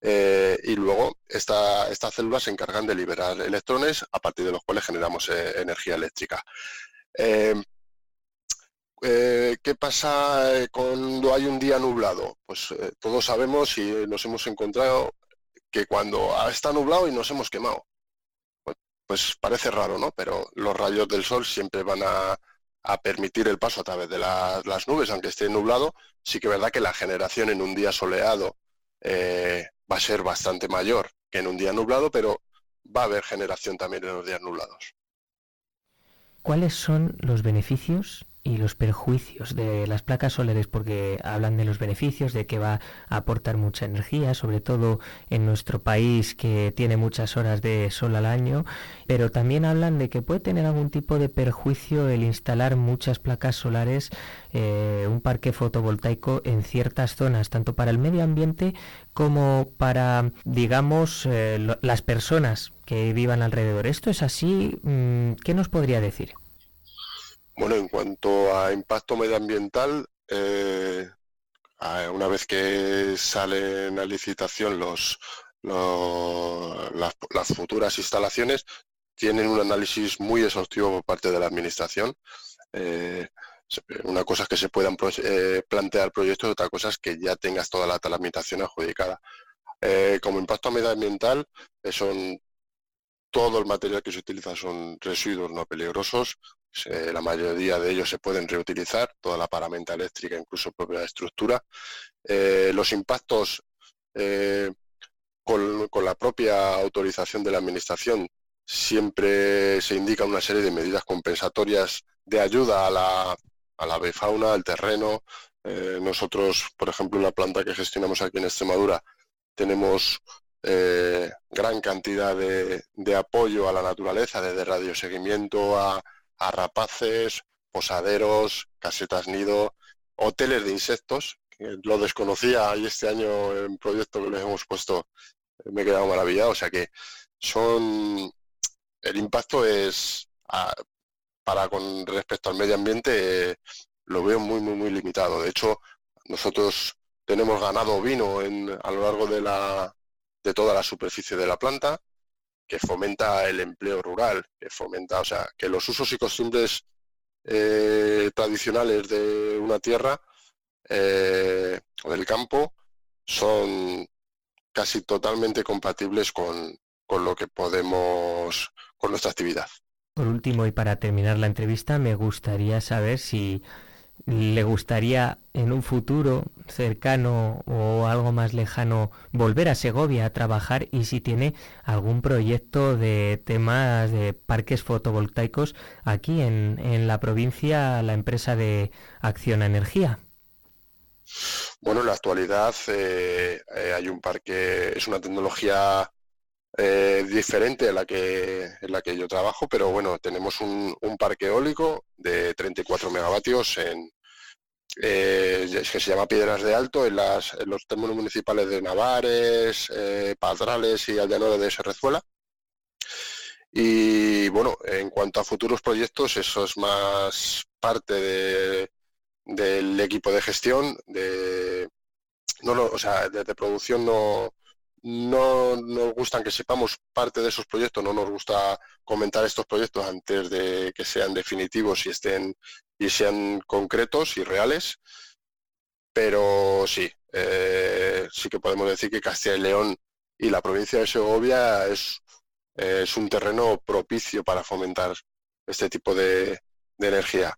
Eh, y luego esta, estas células se encargan de liberar electrones a partir de los cuales generamos eh, energía eléctrica. Eh, ¿Qué pasa cuando hay un día nublado? Pues todos sabemos y nos hemos encontrado que cuando está nublado y nos hemos quemado. Pues, parece raro, ¿no? Pero los rayos del sol siempre van a, permitir el paso a través de las nubes, aunque esté nublado, sí que es verdad que la generación en un día soleado va a ser bastante mayor que en un día nublado, pero va a haber generación también en los días nublados. ¿Cuáles son los beneficios y los perjuicios de las placas solares porque hablan de los beneficios, de que va a aportar mucha energía, sobre todo en nuestro país que tiene muchas horas de sol al año, pero también hablan de que puede tener algún tipo de perjuicio el instalar muchas placas solares, eh, un parque fotovoltaico en ciertas zonas, tanto para el medio ambiente como para, digamos, eh, las personas que vivan alrededor. ¿Esto es así? Mm, ¿Qué nos podría decir? Bueno, en cuanto a impacto medioambiental, eh, una vez que salen a licitación las, futuras instalaciones, tienen un análisis muy exhaustivo por parte de la Administración. Eh, una cosa es que se puedan eh, plantear proyectos, otra cosa es que ya tengas toda la tramitación adjudicada. como impacto medioambiental, son todo el material que se utiliza son residuos no peligrosos, la mayoría de ellos se pueden reutilizar, toda la paramenta eléctrica, incluso propia estructura. Eh, los impactos eh, con, la propia autorización de la Administración siempre se indica una serie de medidas compensatorias de ayuda a la, a la befauna, al terreno. Eh, nosotros, por ejemplo, en la planta que gestionamos aquí en Extremadura, tenemos gran cantidad de, de, apoyo a la naturaleza, desde radioseguimiento a, a rapaces, posaderos, casetas nido, hoteles de insectos, lo desconocía y este año en proyecto que les hemos puesto me he quedado maravillado, o sea que son el impacto es para con respecto al medio ambiente lo veo muy muy muy limitado. De hecho, nosotros tenemos ganado vino en, a lo largo de la de toda la superficie de la planta que fomenta el empleo rural, que fomenta, o sea, que los usos y costumbres eh, tradicionales de una tierra eh, o del campo son casi totalmente compatibles con, con lo que podemos, con nuestra actividad. Por último, y para terminar la entrevista, me gustaría saber si le gustaría en un futuro cercano o algo más lejano volver a Segovia a trabajar y si tiene algún proyecto de temas de parques fotovoltaicos aquí en, la provincia, la empresa de Acción Energía. Bueno, en la actualidad eh, eh, hay un parque, es una tecnología eh, diferente a la que en la que yo trabajo, pero bueno, tenemos un, un parque eólico de 34 megavatios en, eh, que se llama Piedras de Alto, en, las, los términos municipales de Navares, eh, Padrales y Allanora de Serrezuela. Y bueno, en cuanto a futuros proyectos, eso es más parte del equipo de gestión, de, no, o sea, desde producción no, no nos gustan que sepamos parte de esos proyectos, no nos gusta comentar estos proyectos antes de que sean definitivos y estén y sean concretos y reales, pero sí, eh, sí que podemos decir que Castilla y León y la provincia de Segovia es, es un terreno propicio para fomentar este tipo de, energía.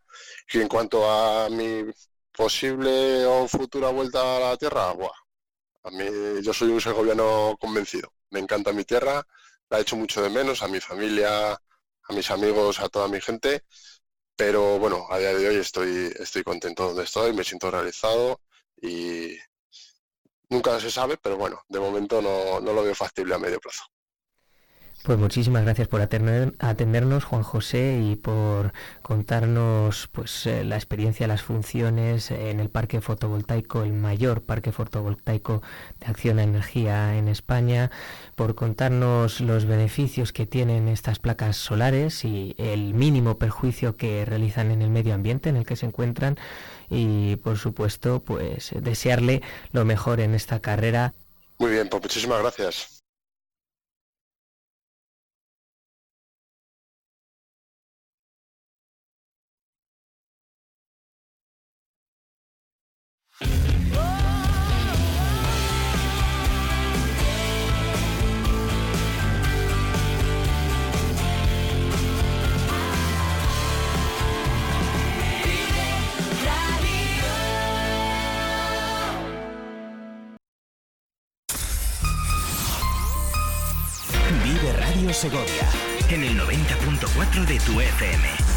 Y en cuanto a mi posible o futura vuelta a la tierra, a yo soy un segoviano convencido. Me encanta mi tierra, la he hecho mucho de menos, a mi familia, a mis amigos, a toda mi gente pero bueno, a día de hoy estoy, estoy contento donde estoy, me siento realizado y nunca se sabe, pero bueno, de momento no, lo veo factible a medio plazo. Pues muchísimas gracias por atendernos, Juan José, y por contarnos pues eh, la experiencia, las funciones en el parque fotovoltaico, el mayor parque fotovoltaico de acción a energía en España, por contarnos los beneficios que tienen estas placas solares y el mínimo perjuicio que realizan en el medio ambiente en el que se encuentran y por supuesto pues desearle lo mejor en esta carrera. Muy bien, pues muchísimas gracias. Segovia en el 90.4 de tu FM.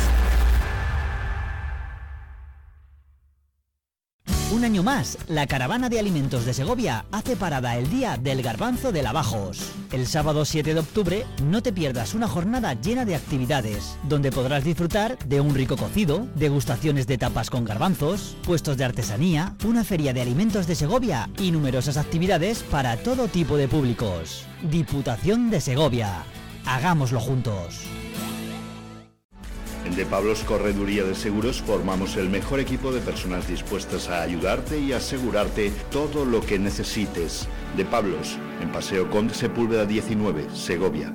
Un año más, la caravana de alimentos de Segovia hace parada el día del garbanzo de Lavajos. El sábado 7 de octubre no te pierdas una jornada llena de actividades, donde podrás disfrutar de un rico cocido, degustaciones de tapas con garbanzos, puestos de artesanía, una feria de alimentos de Segovia y numerosas actividades para todo tipo de públicos. Diputación de Segovia. Hagámoslo juntos. En De Pablos Correduría de Seguros formamos el mejor equipo de personas dispuestas a ayudarte y asegurarte todo lo que necesites. De Pablos, en Paseo Conde Sepúlveda 19, Segovia.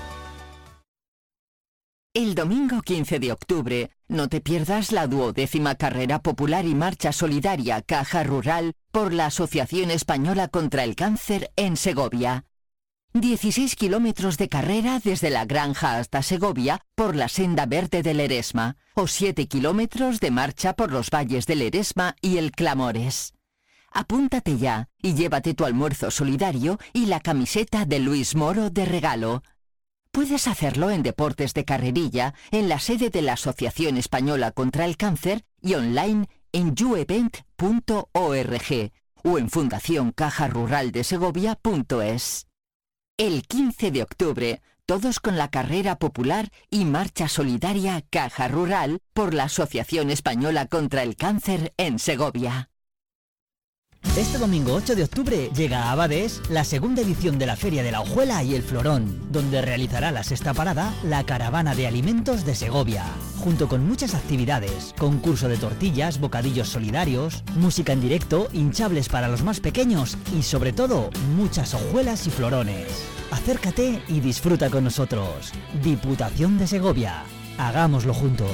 El domingo 15 de octubre, no te pierdas la duodécima carrera popular y marcha solidaria Caja Rural por la Asociación Española contra el Cáncer en Segovia. 16 kilómetros de carrera desde la granja hasta Segovia por la senda verde del Eresma o 7 kilómetros de marcha por los valles del Eresma y el Clamores. Apúntate ya y llévate tu almuerzo solidario y la camiseta de Luis Moro de regalo. Puedes hacerlo en Deportes de Carrerilla, en la sede de la Asociación Española contra el Cáncer y online en youevent.org o en fundacioncajaruraldesegovia.es. El 15 de octubre, todos con la carrera popular y marcha solidaria Caja Rural por la Asociación Española contra el Cáncer en Segovia. Este domingo 8 de octubre llega a Abades la segunda edición de la Feria de la Hojuela y el Florón, donde realizará la sexta parada la Caravana de Alimentos de Segovia, junto con muchas actividades, concurso de tortillas, bocadillos solidarios, música en directo, hinchables para los más pequeños y sobre todo muchas hojuelas y florones. Acércate y disfruta con nosotros. Diputación de Segovia. Hagámoslo juntos.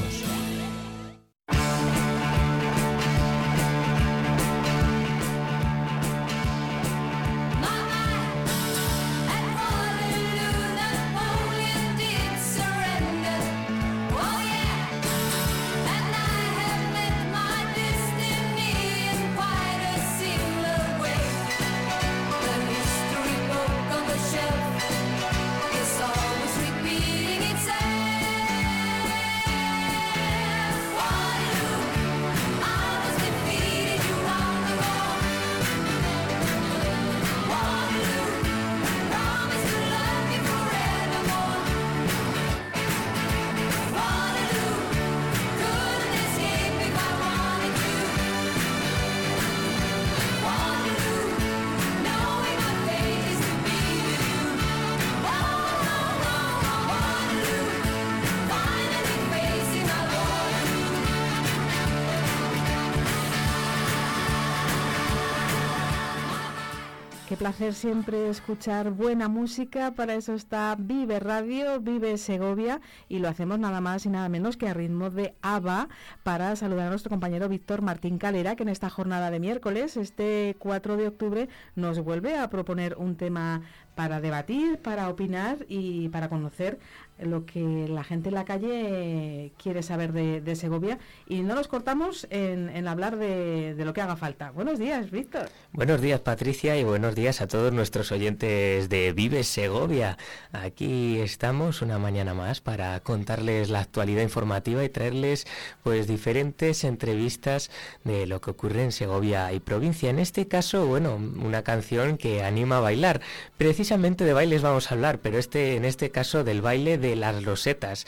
Siempre escuchar buena música, para eso está Vive Radio, Vive Segovia y lo hacemos nada más y nada menos que a ritmo de ABBA para saludar a nuestro compañero Víctor Martín Calera que en esta jornada de miércoles, este 4 de octubre, nos vuelve a proponer un tema para debatir, para opinar y para conocer lo que la gente en la calle quiere saber de, Segovia y no nos cortamos en, hablar de, lo que haga falta. Buenos días, Víctor. Buenos días, Patricia, y buenos días a todos nuestros oyentes de Vive Segovia. Aquí estamos una mañana más para contarles la actualidad informativa y traerles pues diferentes entrevistas de lo que ocurre en Segovia y provincia. En este caso, bueno, una canción que anima a bailar. Precisamente de bailes vamos a hablar, pero este en este caso del baile de las losetas,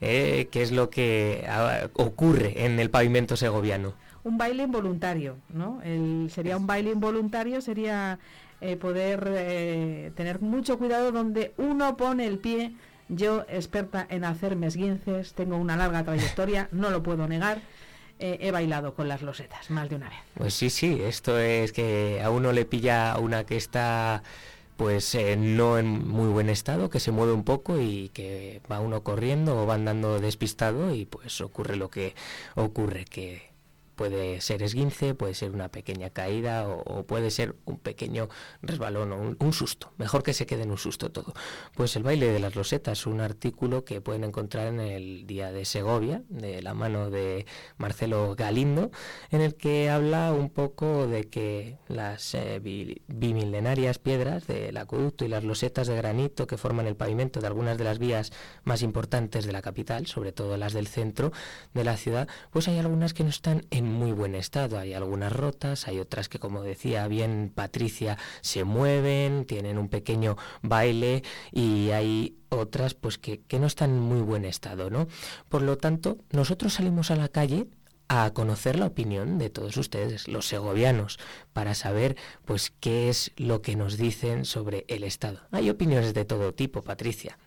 eh, que es lo que ah, ocurre en el pavimento segoviano. Un baile involuntario, ¿no? sería un baile involuntario, sería eh, poder eh, tener mucho cuidado donde uno pone el pie. Yo, experta en hacer mesguinces, tengo una larga trayectoria, no lo puedo negar. he bailado con las losetas más de una vez. Pues sí, sí, esto es que a uno le pilla una que está pues eh, no en muy buen estado, que se mueve un poco y que va uno corriendo o va andando despistado y pues ocurre lo que ocurre, que Puede ser esguince, puede ser una pequeña caída o, puede ser un pequeño resbalón o un, susto. Mejor que se quede en un susto todo. Pues el baile de las rosetas, un artículo que pueden encontrar en el Día de Segovia, de la mano de Marcelo Galindo, en el que habla un poco de que las eh, bimilenarias piedras del acueducto y las losetas de granito que forman el pavimento de algunas de las vías más importantes de la capital, sobre todo las del centro de la ciudad, pues hay algunas que no están en muy buen estado. Hay algunas rotas, hay otras que, como decía bien Patricia, se mueven, tienen un pequeño baile y hay otras pues que, que no están en muy buen estado, ¿no? Por lo tanto, nosotros salimos a la calle a conocer la opinión de todos ustedes, los segovianos, para saber pues qué es lo que nos dicen sobre el Estado. Hay opiniones de todo tipo, Patricia.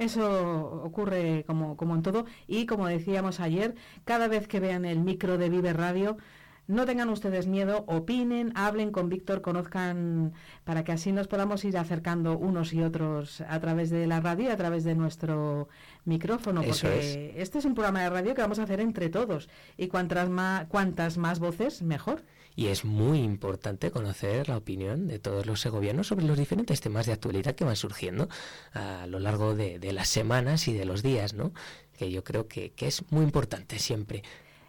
Eso ocurre como, como en todo. Y como decíamos ayer, cada vez que vean el micro de Vive Radio, no tengan ustedes miedo, opinen, hablen con Víctor, conozcan, para que así nos podamos ir acercando unos y otros a través de la radio, a través de nuestro micrófono, porque este es un programa de radio que vamos a hacer entre todos. Y cuantas más, cuantas más voces, mejor y es muy importante conocer la opinión de todos los segovianos sobre los diferentes temas de actualidad que van surgiendo a lo largo de, las semanas y de los días, ¿no? Que yo creo que, es muy importante siempre.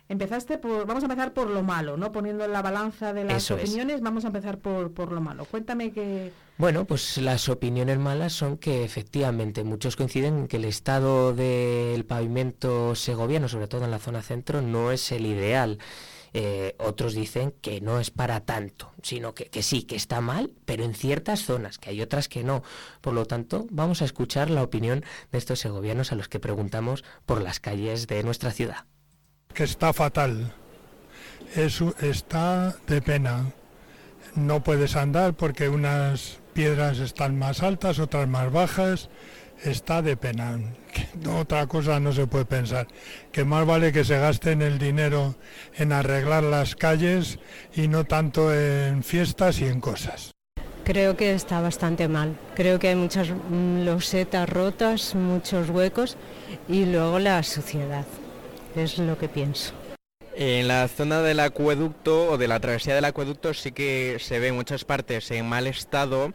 Empezaste por, vamos a empezar por lo malo, ¿no? Poniendo en la balanza de las opiniones, vamos a empezar por, por lo malo. Cuéntame que... Bueno, pues las opiniones malas son que efectivamente muchos coinciden en que el estado del pavimento segoviano, sobre todo en la zona centro, no es el ideal. Eh, otros dicen que no es para tanto, sino que, que, sí, que está mal, pero en ciertas zonas, que hay otras que no. Por lo tanto, vamos a escuchar la opinión de estos segovianos a los que preguntamos por las calles de nuestra ciudad. Que está fatal, eso está de pena. No puedes andar porque unas piedras están más altas, otras más bajas está de pena. otra cosa no se puede pensar. Que más vale que se gasten el dinero en arreglar las calles y no tanto en fiestas y en cosas. Creo que está bastante mal. Creo que hay muchas losetas rotas, muchos huecos y luego la suciedad. Es lo que pienso. En la zona del acueducto o de la travesía del acueducto sí que se ve muchas partes en mal estado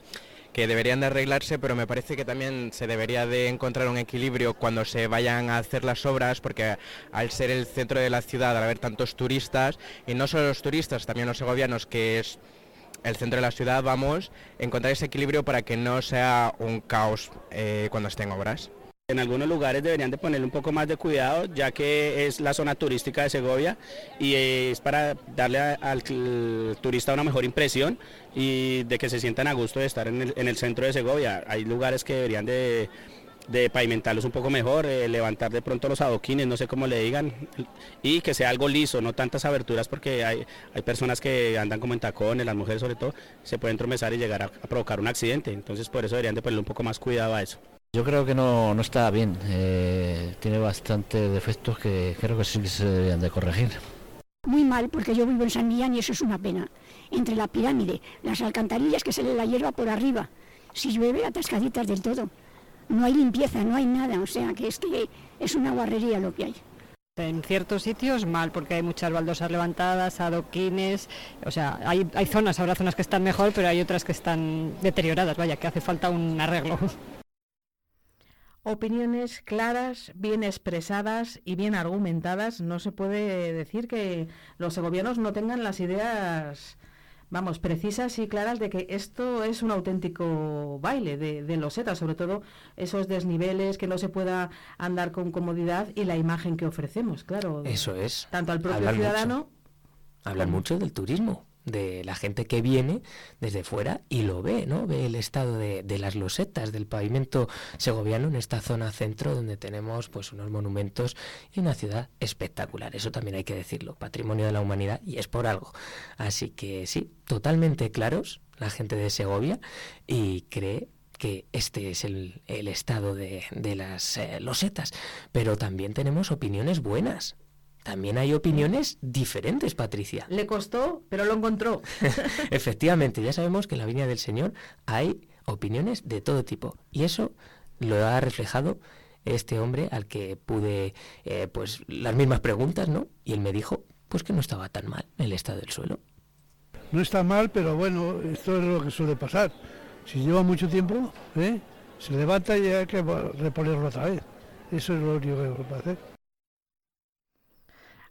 que deberían de arreglarse, pero me parece que también se debería de encontrar un equilibrio cuando se vayan a hacer las obras, porque al ser el centro de la ciudad, al haber tantos turistas, y no solo los turistas, también los segovianos, que es el centro de la ciudad, vamos, encontrar ese equilibrio para que no sea un caos eh, cuando estén obras. En algunos lugares deberían de ponerle un poco más de cuidado, ya que es la zona turística de Segovia y es para darle al turista una mejor impresión y de que se sientan a gusto de estar en el, centro de Segovia. Hay lugares que deberían de, pavimentarlos un poco mejor, eh, levantar de pronto los adoquines, no sé cómo le digan, y que sea algo liso, no tantas aberturas porque hay, hay personas que andan como en tacones, las mujeres sobre todo, se pueden tromezar y llegar a, a provocar un accidente, entonces por eso deberían de ponerle un poco más cuidado a eso. Yo creo que no, no está bien, eh, tiene bastantes defectos que creo que sí se deberían de corregir. Muy mal, porque yo vivo en San Millán y eso es una pena. Entre la pirámide, las alcantarillas que sale la hierba por arriba, si llueve atascaditas del todo. No hay limpieza, no hay nada, o sea que es que es una guarrería lo que hay. En ciertos sitios mal, porque hay muchas baldosas levantadas, adoquines, o sea, hay, hay zonas, habrá zonas que están mejor, pero hay otras que están deterioradas, vaya, que hace falta un arreglo. Opiniones claras, bien expresadas y bien argumentadas. No se puede decir que los segovianos no tengan las ideas vamos, precisas y claras de que esto es un auténtico baile de, de losetas, sobre todo esos desniveles, que no se pueda andar con comodidad y la imagen que ofrecemos, claro. Eso es. Tanto al propio ciudadano. mucho. Hablan mucho del turismo, de la gente que viene desde fuera y lo ve, ¿no? Ve el estado de, de las losetas, del pavimento segoviano en esta zona centro donde tenemos pues unos monumentos y una ciudad espectacular. Eso también hay que decirlo, patrimonio de la humanidad y es por algo. Así que sí, totalmente claros la gente de Segovia y cree que este es el, el estado de, de las eh, losetas. Pero también tenemos opiniones buenas. También hay opiniones diferentes, Patricia. Le costó, pero lo encontró. Efectivamente, ya sabemos que en la Viña del Señor hay opiniones de todo tipo. Y eso lo ha reflejado este hombre al que pude, eh, pues, las mismas preguntas, ¿no? Y él me dijo, pues que no estaba tan mal el estado del suelo. No está mal, pero bueno, esto es lo que suele pasar. Si lleva mucho tiempo, ¿eh? se levanta y hay que reponerlo otra vez. Eso es lo único que puede hacer.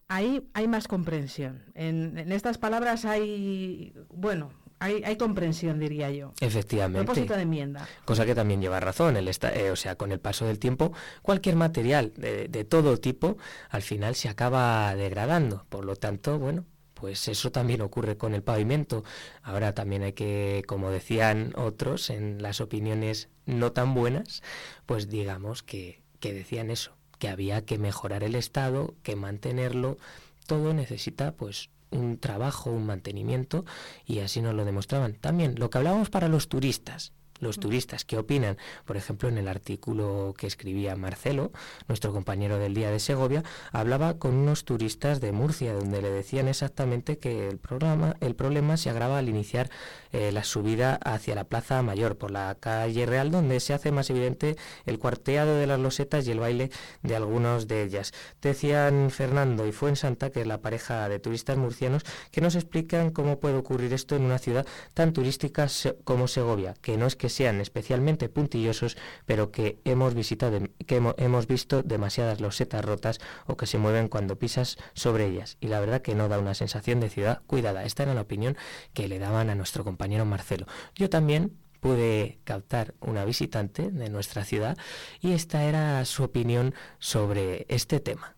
Ahí hay más comprensión. En, en estas palabras hay, bueno, hay, hay comprensión, diría yo. Efectivamente. Propósito de enmienda. Cosa que también lleva razón. El esta- eh, o sea, con el paso del tiempo, cualquier material de, de todo tipo al final se acaba degradando. Por lo tanto, bueno, pues eso también ocurre con el pavimento. Ahora también hay que, como decían otros en las opiniones no tan buenas, pues digamos que, que decían eso, que había que mejorar el estado, que mantenerlo. Todo necesita pues un trabajo, un mantenimiento y así nos lo demostraban. También lo que hablábamos para los turistas. Los turistas que opinan, por ejemplo, en el artículo que escribía Marcelo, nuestro compañero del Día de Segovia, hablaba con unos turistas de Murcia, donde le decían exactamente que el programa, el problema se agrava al iniciar eh, la subida hacia la Plaza Mayor, por la calle Real, donde se hace más evidente el cuarteado de las losetas y el baile de algunos de ellas. Decían Fernando y Fuensanta, que es la pareja de turistas murcianos, que nos explican cómo puede ocurrir esto en una ciudad tan turística como Segovia, que no es que sean especialmente puntillosos, pero que hemos visitado, que hemo- hemos visto demasiadas losetas rotas o que se mueven cuando pisas sobre ellas. Y la verdad que no da una sensación de ciudad cuidada. Esta era la opinión que le daban a nuestro compañero Marcelo. Yo también pude captar una visitante de nuestra ciudad y esta era su opinión sobre este tema.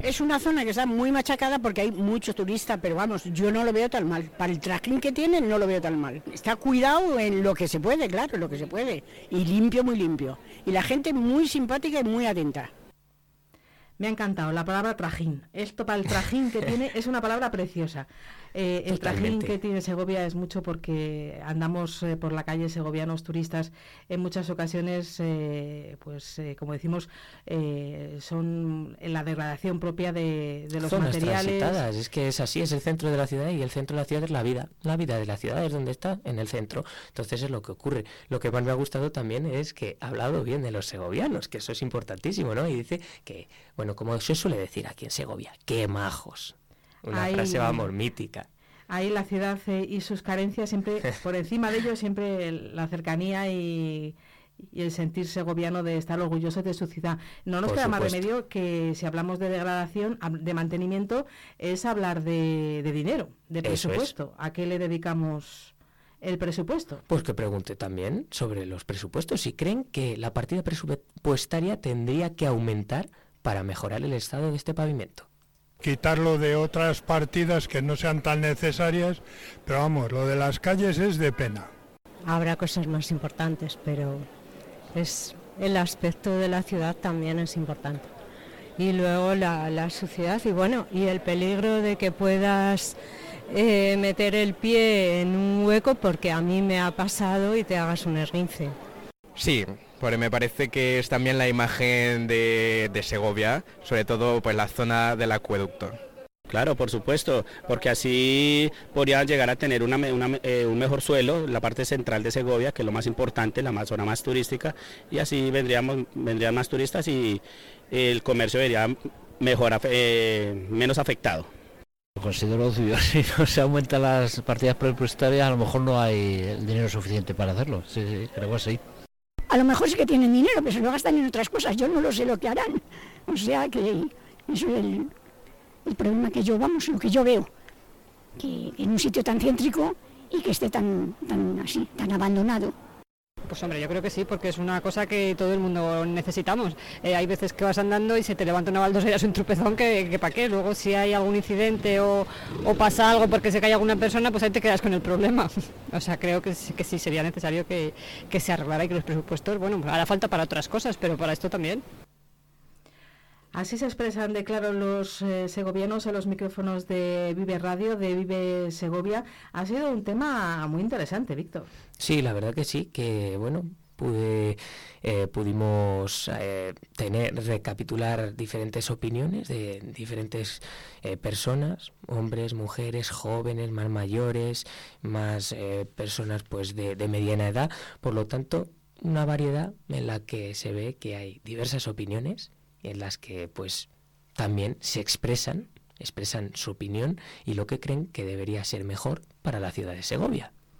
Es una zona que está muy machacada porque hay muchos turistas, pero vamos, yo no lo veo tan mal. Para el trajín que tienen no lo veo tan mal. Está cuidado en lo que se puede, claro, lo que se puede. Y limpio, muy limpio. Y la gente muy simpática y muy atenta. Me ha encantado la palabra trajín. Esto para el trajín que tiene es una palabra preciosa. Eh, el trajín que tiene Segovia es mucho porque andamos eh, por la calle segovianos turistas en muchas ocasiones, eh, pues eh, como decimos, eh, son en la degradación propia de, de los Zonas materiales. transitadas, es que es así, es el centro de la ciudad y el centro de la ciudad es la vida. La vida de la ciudad es donde está, en el centro. Entonces es lo que ocurre. Lo que más me ha gustado también es que ha hablado bien de los segovianos, que eso es importantísimo, ¿no? Y dice que, bueno, como se suele decir aquí en Segovia, qué majos. Una Ay. frase, vamos, mítica. Ahí la ciudad eh, y sus carencias siempre, por encima de ello, siempre el- la cercanía y, y el sentir segoviano de estar orgulloso de su ciudad. No nos Por queda más supuesto. remedio que si hablamos de degradación, de mantenimiento, es hablar de, de dinero, de Eso es. presupuesto. ¿A qué le dedicamos el presupuesto? Pues que pregunte también sobre los presupuestos. Si creen que la partida presupuestaria tendría que aumentar para mejorar el estado de este pavimento. quitarlo de otras partidas que no sean tan necesarias, pero vamos, lo de las calles es de pena. Habrá cosas más importantes, pero es el aspecto de la ciudad también es importante. Y luego la, la suciedad y bueno, y el peligro de que puedas eh, meter el pie en un hueco porque a mí me ha pasado y te hagas un esguince. Sí, porque me parece que es también la imagen de, de Segovia, sobre todo pues la zona del acueducto. Claro, por supuesto, porque así podrían llegar a tener una me- una me- eh, un mejor suelo, la parte central de Segovia, que es lo más importante, la más, zona más turística, y así vendríamos, vendrían más turistas y el comercio vería mejor, eh, menos afectado. Lo considero obvio, si no se aumentan las partidas presupuestarias, a lo mejor no hay el dinero suficiente para hacerlo. Sí, sí, creo que sí. A lo mejor sí que tienen dinero, pero se lo gastan en otras cosas. Yo no lo sé lo que harán. O sea que eso es el, problema que yo, vamos, lo que yo veo. Que en un sitio tan céntrico y que esté tan, tan así, tan abandonado. Pues hombre, yo creo que sí, porque es una cosa que todo el mundo necesitamos. Eh, hay veces que vas andando y se te levanta una baldosa y es un tropezón que, que para qué. Luego si hay algún incidente o, pasa algo porque se cae alguna persona, pues ahí te quedas con el problema. o sea, creo que, sí, sería necesario que, que se arreglara y que los presupuestos, bueno, hará falta para otras cosas, pero para esto también. Así se expresan de claro los eh, segovianos en los micrófonos de Vive Radio, de Vive Segovia. Ha sido un tema muy interesante, Víctor. Sí, la verdad que sí, que bueno, pude, eh, pudimos eh, tener, recapitular diferentes opiniones de diferentes eh, personas, hombres, mujeres, jóvenes, más mayores, más eh, personas pues de, de mediana edad. Por lo tanto, una variedad en la que se ve que hay diversas opiniones en las que pues también se expresan, expresan su opinión y lo que creen que debería ser mejor para la ciudad de Segovia.